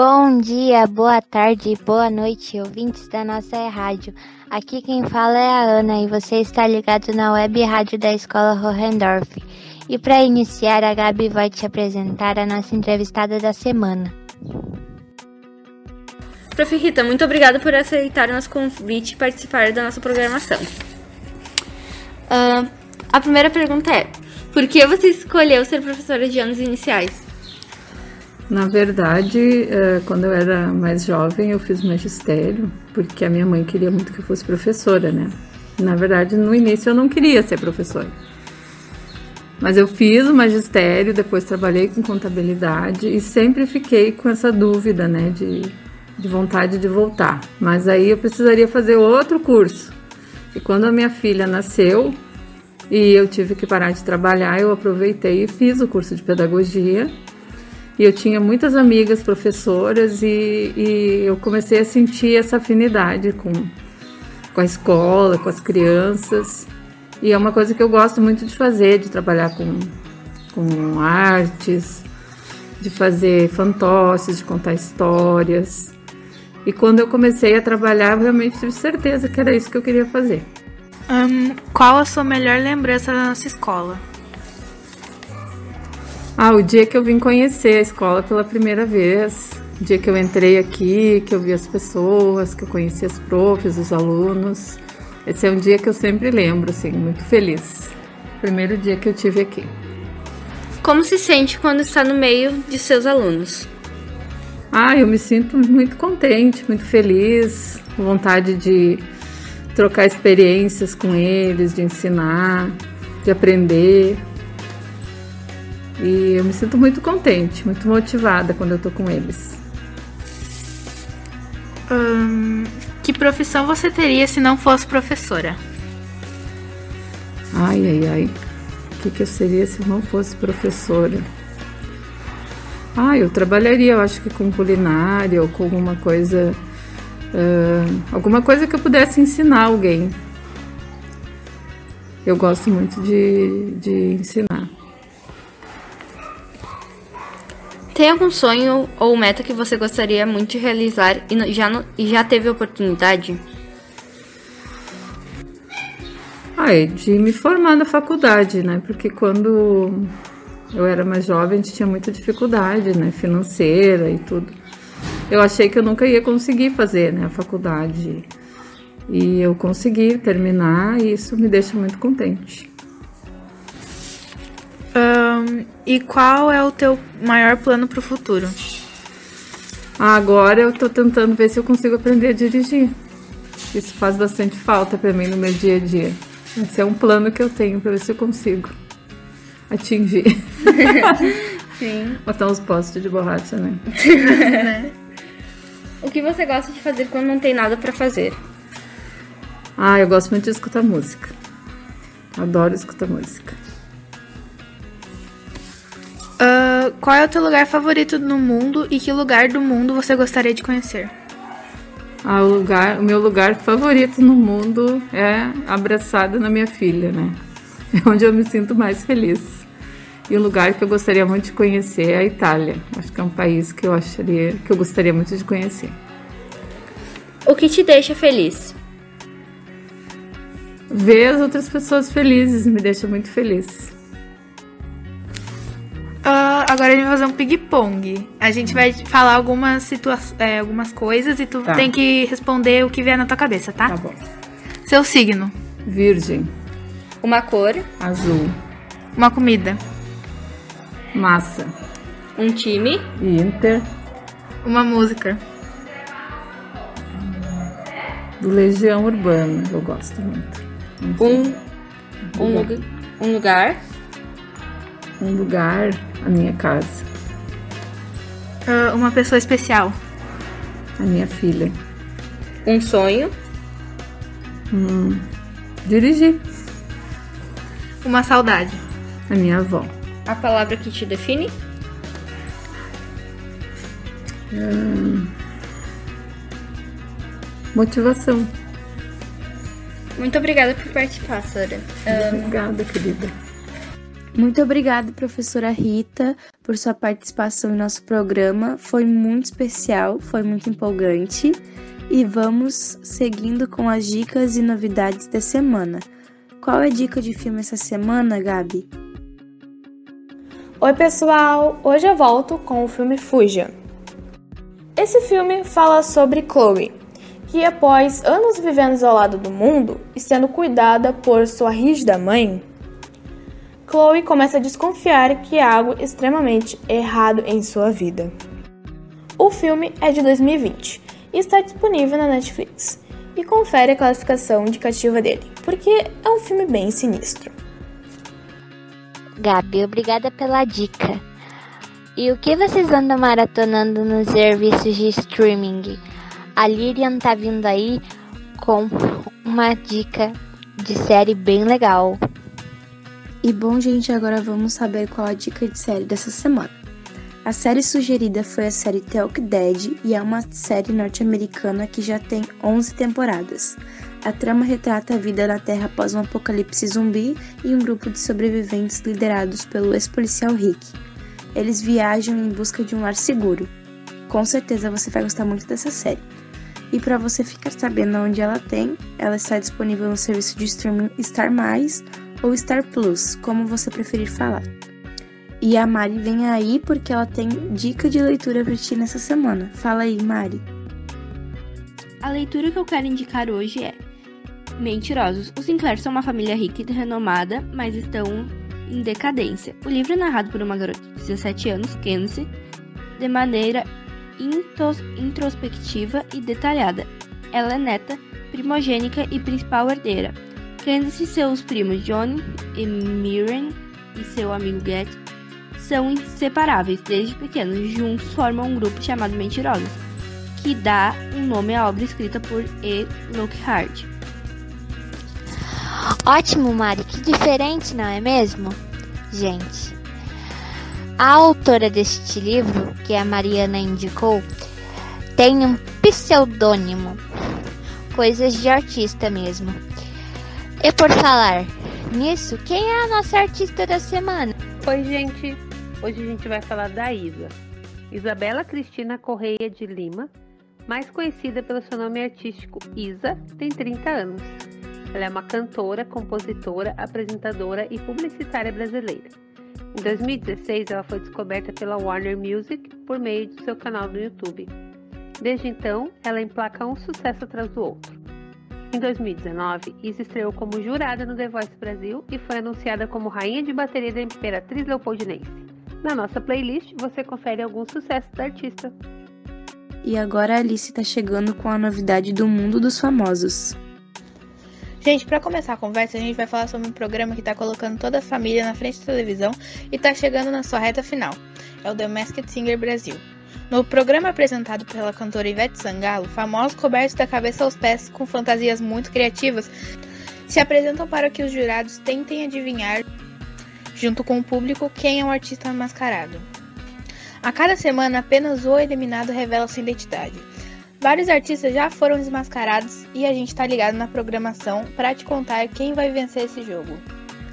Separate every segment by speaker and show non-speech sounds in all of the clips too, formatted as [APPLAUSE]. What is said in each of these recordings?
Speaker 1: Bom dia, boa tarde, boa noite, ouvintes da nossa rádio. Aqui quem fala é a Ana e você está ligado na web rádio da Escola Hohendorf. E para iniciar, a Gabi vai te apresentar a nossa entrevistada da semana.
Speaker 2: Prof. Rita, muito obrigada por aceitar o nosso convite e participar da nossa programação. Uh, a primeira pergunta é: por que você escolheu ser professora de anos iniciais?
Speaker 3: Na verdade, eh, quando eu era mais jovem, eu fiz magistério, porque a minha mãe queria muito que eu fosse professora, né? Na verdade, no início eu não queria ser professora. Mas eu fiz o magistério, depois trabalhei com contabilidade e sempre fiquei com essa dúvida, né, de, de vontade de voltar. Mas aí eu precisaria fazer outro curso. E quando a minha filha nasceu e eu tive que parar de trabalhar, eu aproveitei e fiz o curso de pedagogia e eu tinha muitas amigas professoras e, e eu comecei a sentir essa afinidade com, com a escola, com as crianças. E é uma coisa que eu gosto muito de fazer, de trabalhar com, com artes, de fazer fantoches, de contar histórias. E quando eu comecei a trabalhar, eu realmente tive certeza que era isso que eu queria fazer.
Speaker 4: Um, qual a sua melhor lembrança da nossa escola?
Speaker 3: Ah, o dia que eu vim conhecer a escola pela primeira vez, o dia que eu entrei aqui, que eu vi as pessoas, que eu conheci as profs, os alunos. Esse é um dia que eu sempre lembro, assim, muito feliz. Primeiro dia que eu tive aqui.
Speaker 2: Como se sente quando está no meio de seus alunos?
Speaker 3: Ah, eu me sinto muito contente, muito feliz, com vontade de trocar experiências com eles, de ensinar, de aprender. E eu me sinto muito contente, muito motivada quando eu tô com eles.
Speaker 4: Hum, que profissão você teria se não fosse professora?
Speaker 3: Ai, ai, ai. O que, que eu seria se não fosse professora? Ah, eu trabalharia, eu acho que com culinária ou com alguma coisa. Uh, alguma coisa que eu pudesse ensinar alguém. Eu gosto muito de, de ensinar.
Speaker 2: Tem algum sonho ou meta que você gostaria muito de realizar e já, não, e já teve oportunidade?
Speaker 3: Ah, é de me formar na faculdade, né? Porque quando eu era mais jovem, a gente tinha muita dificuldade, né? Financeira e tudo. Eu achei que eu nunca ia conseguir fazer, né? A faculdade. E eu consegui terminar e isso me deixa muito contente.
Speaker 4: Um, e qual é o teu maior plano para o futuro?
Speaker 3: Agora eu tô tentando ver se eu consigo aprender a dirigir. Isso faz bastante falta para mim no meu dia a dia. Esse é um plano que eu tenho para ver se eu consigo atingir. [LAUGHS]
Speaker 2: Sim.
Speaker 3: Botar uns postes de borracha, né? [LAUGHS]
Speaker 2: o que você gosta de fazer quando não tem nada para fazer?
Speaker 3: Ah, eu gosto muito de escutar música. Adoro escutar música.
Speaker 4: Uh, qual é o teu lugar favorito no mundo e que lugar do mundo você gostaria de conhecer?
Speaker 3: Ah, o, lugar, o meu lugar favorito no mundo é abraçada na minha filha, né? É onde eu me sinto mais feliz. E o lugar que eu gostaria muito de conhecer é a Itália. Acho que é um país que eu acharia que eu gostaria muito de conhecer.
Speaker 2: O que te deixa feliz?
Speaker 3: Ver as outras pessoas felizes me deixa muito feliz.
Speaker 4: Agora a gente vai fazer um ping-pong. A gente vai falar algumas, situa é, algumas coisas e tu tá. tem que responder o que vier na tua cabeça, tá?
Speaker 3: Tá bom.
Speaker 4: Seu signo.
Speaker 3: Virgem.
Speaker 2: Uma cor.
Speaker 3: Azul.
Speaker 4: Uma comida.
Speaker 3: Massa.
Speaker 2: Um time.
Speaker 3: Inter.
Speaker 4: Uma música.
Speaker 3: Do Legião Urbana, eu gosto muito.
Speaker 2: Um, um, um lugar.
Speaker 3: Um lugar a minha casa.
Speaker 4: Uh, uma pessoa especial.
Speaker 3: A minha filha.
Speaker 2: Um sonho.
Speaker 3: Hum, dirigir.
Speaker 4: Uma saudade.
Speaker 3: A minha avó.
Speaker 2: A palavra que te define?
Speaker 3: Hum, motivação.
Speaker 2: Muito obrigada por participar, Sora.
Speaker 3: Um, obrigada, querida.
Speaker 5: Muito obrigada, professora Rita, por sua participação em nosso programa. Foi muito especial, foi muito empolgante. E vamos seguindo com as dicas e novidades da semana. Qual é a dica de filme essa semana, Gabi?
Speaker 6: Oi, pessoal! Hoje eu volto com o filme Fuja. Esse filme fala sobre Chloe, que após anos vivendo isolada do mundo e sendo cuidada por sua rígida mãe, Chloe começa a desconfiar que há algo extremamente errado em sua vida. O filme é de 2020 e está disponível na Netflix. E confere a classificação indicativa dele, porque é um filme bem sinistro.
Speaker 1: Gabi, obrigada pela dica. E o que vocês andam maratonando nos serviços de streaming? A Lilian tá vindo aí com uma dica de série bem legal.
Speaker 5: E bom, gente, agora vamos saber qual a dica de série dessa semana. A série sugerida foi a série Talk Dead e é uma série norte-americana que já tem 11 temporadas. A trama retrata a vida na Terra após um apocalipse zumbi e um grupo de sobreviventes liderados pelo ex-policial Rick. Eles viajam em busca de um lar seguro. Com certeza você vai gostar muito dessa série. E para você ficar sabendo onde ela tem, ela está disponível no serviço de streaming Star Mais ou Star Plus, como você preferir falar. E a Mari vem aí porque ela tem dica de leitura para ti nessa semana. Fala aí, Mari.
Speaker 7: A leitura que eu quero indicar hoje é Mentirosos. Os Sinclair são uma família rica e renomada, mas estão em decadência. O livro é narrado por uma garota de 17 anos, Kenzie, de maneira introspectiva e detalhada. Ela é neta, primogênica e principal herdeira. Candice e seus primos John e Miriam e seu amigo Get são inseparáveis desde pequenos. Juntos formam um grupo chamado Mentirosos, que dá um nome à obra escrita por E. Lockhart.
Speaker 1: Ótimo, Mari, que diferente, não é mesmo? Gente, a autora deste livro, que a Mariana indicou, tem um pseudônimo, coisas de artista mesmo. E por falar nisso, quem é a nossa artista da semana?
Speaker 8: Oi, gente, Hoje a gente vai falar da Isa. Isabela Cristina Correia de Lima, mais conhecida pelo seu nome artístico Isa, tem 30 anos. Ela é uma cantora, compositora, apresentadora e publicitária brasileira. Em 2016, ela foi descoberta pela Warner Music por meio de seu canal no YouTube. Desde então, ela emplaca um sucesso atrás do outro. Em 2019, Isa estreou como jurada no The Voice Brasil e foi anunciada como rainha de bateria da Imperatriz Leopoldinense. Na nossa playlist você confere alguns sucessos da artista.
Speaker 5: E agora a Alice está chegando com a novidade do mundo dos famosos.
Speaker 4: Gente, para começar a conversa, a gente vai falar sobre um programa que está colocando toda a família na frente da televisão e está chegando na sua reta final. É o The Masked Singer Brasil. No programa apresentado pela cantora Ivete Sangalo, famosos cobertos da cabeça aos pés com fantasias muito criativas se apresentam para que os jurados tentem adivinhar junto com o público, quem é o artista mascarado. A cada semana, apenas o eliminado revela sua identidade. Vários artistas já foram desmascarados e a gente tá ligado na programação para te contar quem vai vencer esse jogo.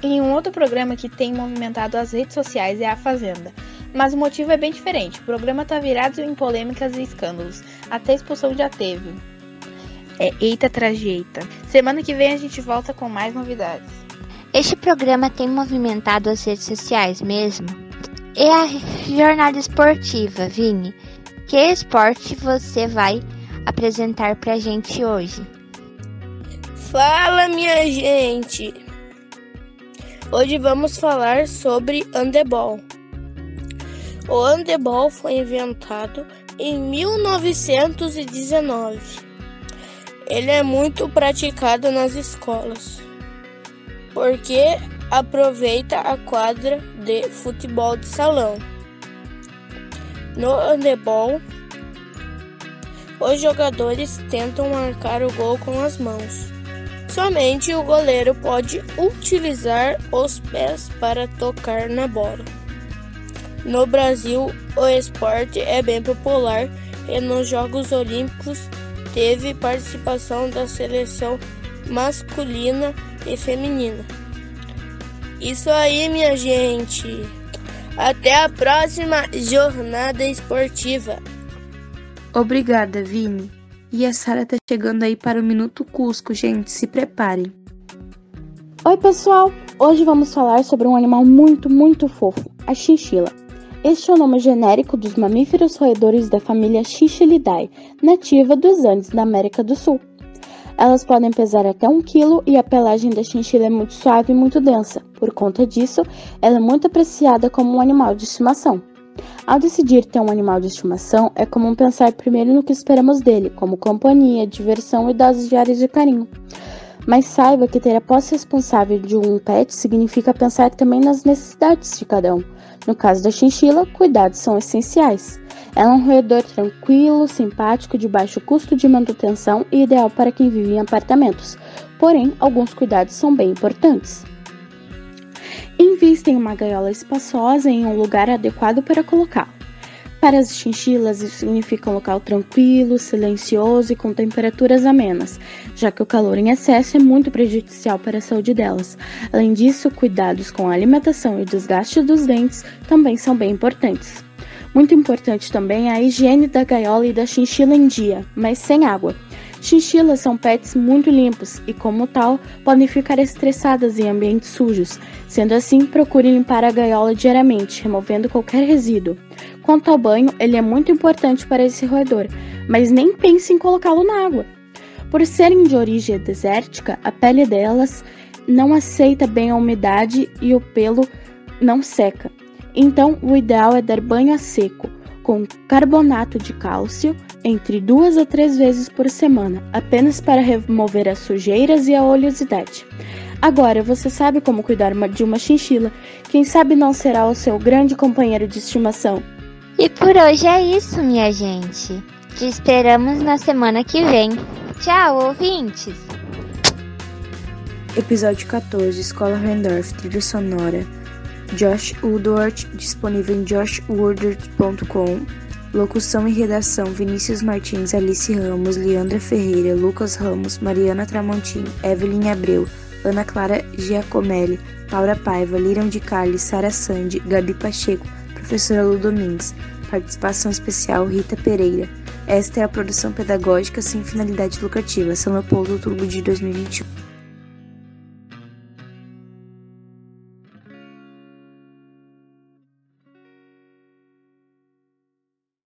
Speaker 4: Em um outro programa que tem movimentado as redes sociais é A Fazenda, mas o motivo é bem diferente. O programa tá virado em polêmicas e escândalos, até expulsão já teve. É eita trajeita. Semana que vem a gente volta com mais novidades.
Speaker 1: Este programa tem movimentado as redes sociais mesmo. E a jornada esportiva, Vini. Que esporte você vai apresentar pra gente hoje?
Speaker 9: Fala, minha gente! Hoje vamos falar sobre handebol. O handebol foi inventado em 1919. Ele é muito praticado nas escolas porque aproveita a quadra de futebol de salão. No handebol, os jogadores tentam marcar o gol com as mãos. Somente o goleiro pode utilizar os pés para tocar na bola. No Brasil, o esporte é bem popular e nos Jogos Olímpicos teve participação da seleção masculina e feminina. Isso aí, minha gente. Até a próxima jornada esportiva.
Speaker 5: Obrigada, Vini. E a Sara tá chegando aí para o Minuto Cusco, gente. Se preparem.
Speaker 10: Oi, pessoal! Hoje vamos falar sobre um animal muito, muito fofo, a chinchila. Este é o nome genérico dos mamíferos roedores da família Chinchilidae, nativa dos Andes da América do Sul. Elas podem pesar até 1 kg e a pelagem da chinchila é muito suave e muito densa. Por conta disso, ela é muito apreciada como um animal de estimação. Ao decidir ter um animal de estimação, é comum pensar primeiro no que esperamos dele, como companhia, diversão e doses diárias de carinho. Mas saiba que ter a posse responsável de um pet significa pensar também nas necessidades de cada um. No caso da chinchila, cuidados são essenciais. Ela é um roedor tranquilo, simpático, de baixo custo de manutenção e ideal para quem vive em apartamentos. Porém, alguns cuidados são bem importantes. Invista em uma gaiola espaçosa em um lugar adequado para colocá-lo. Para as chinchilas, isso significa um local tranquilo, silencioso e com temperaturas amenas, já que o calor em excesso é muito prejudicial para a saúde delas. Além disso, cuidados com a alimentação e o desgaste dos dentes também são bem importantes. Muito importante também é a higiene da gaiola e da chinchila em dia, mas sem água. Chinchilas são pets muito limpos e, como tal, podem ficar estressadas em ambientes sujos. Sendo assim, procure limpar a gaiola diariamente, removendo qualquer resíduo. Quanto ao banho, ele é muito importante para esse roedor, mas nem pense em colocá-lo na água. Por serem de origem desértica, a pele delas não aceita bem a umidade e o pelo não seca. Então, o ideal é dar banho a seco, com carbonato de cálcio, entre duas a três vezes por semana, apenas para remover as sujeiras e a oleosidade. Agora, você sabe como cuidar de uma chinchila. Quem sabe não será o seu grande companheiro de estimação.
Speaker 1: E por hoje é isso, minha gente. Te esperamos na semana que vem. Tchau, ouvintes!
Speaker 5: Episódio 14 Escola Rendorf, trilha sonora. Josh Woodward, disponível em joshwoodward.com. Locução e redação: Vinícius Martins, Alice Ramos, Leandra Ferreira, Lucas Ramos, Mariana Tramontini, Evelyn Abreu, Ana Clara Giacomelli, Laura Paiva, Liram de Carli, Sara Sandi, Gabi Pacheco, Professora Lu Domingues. Participação especial: Rita Pereira. Esta é a produção pedagógica sem finalidade lucrativa, São Leopoldo, outubro de 2021.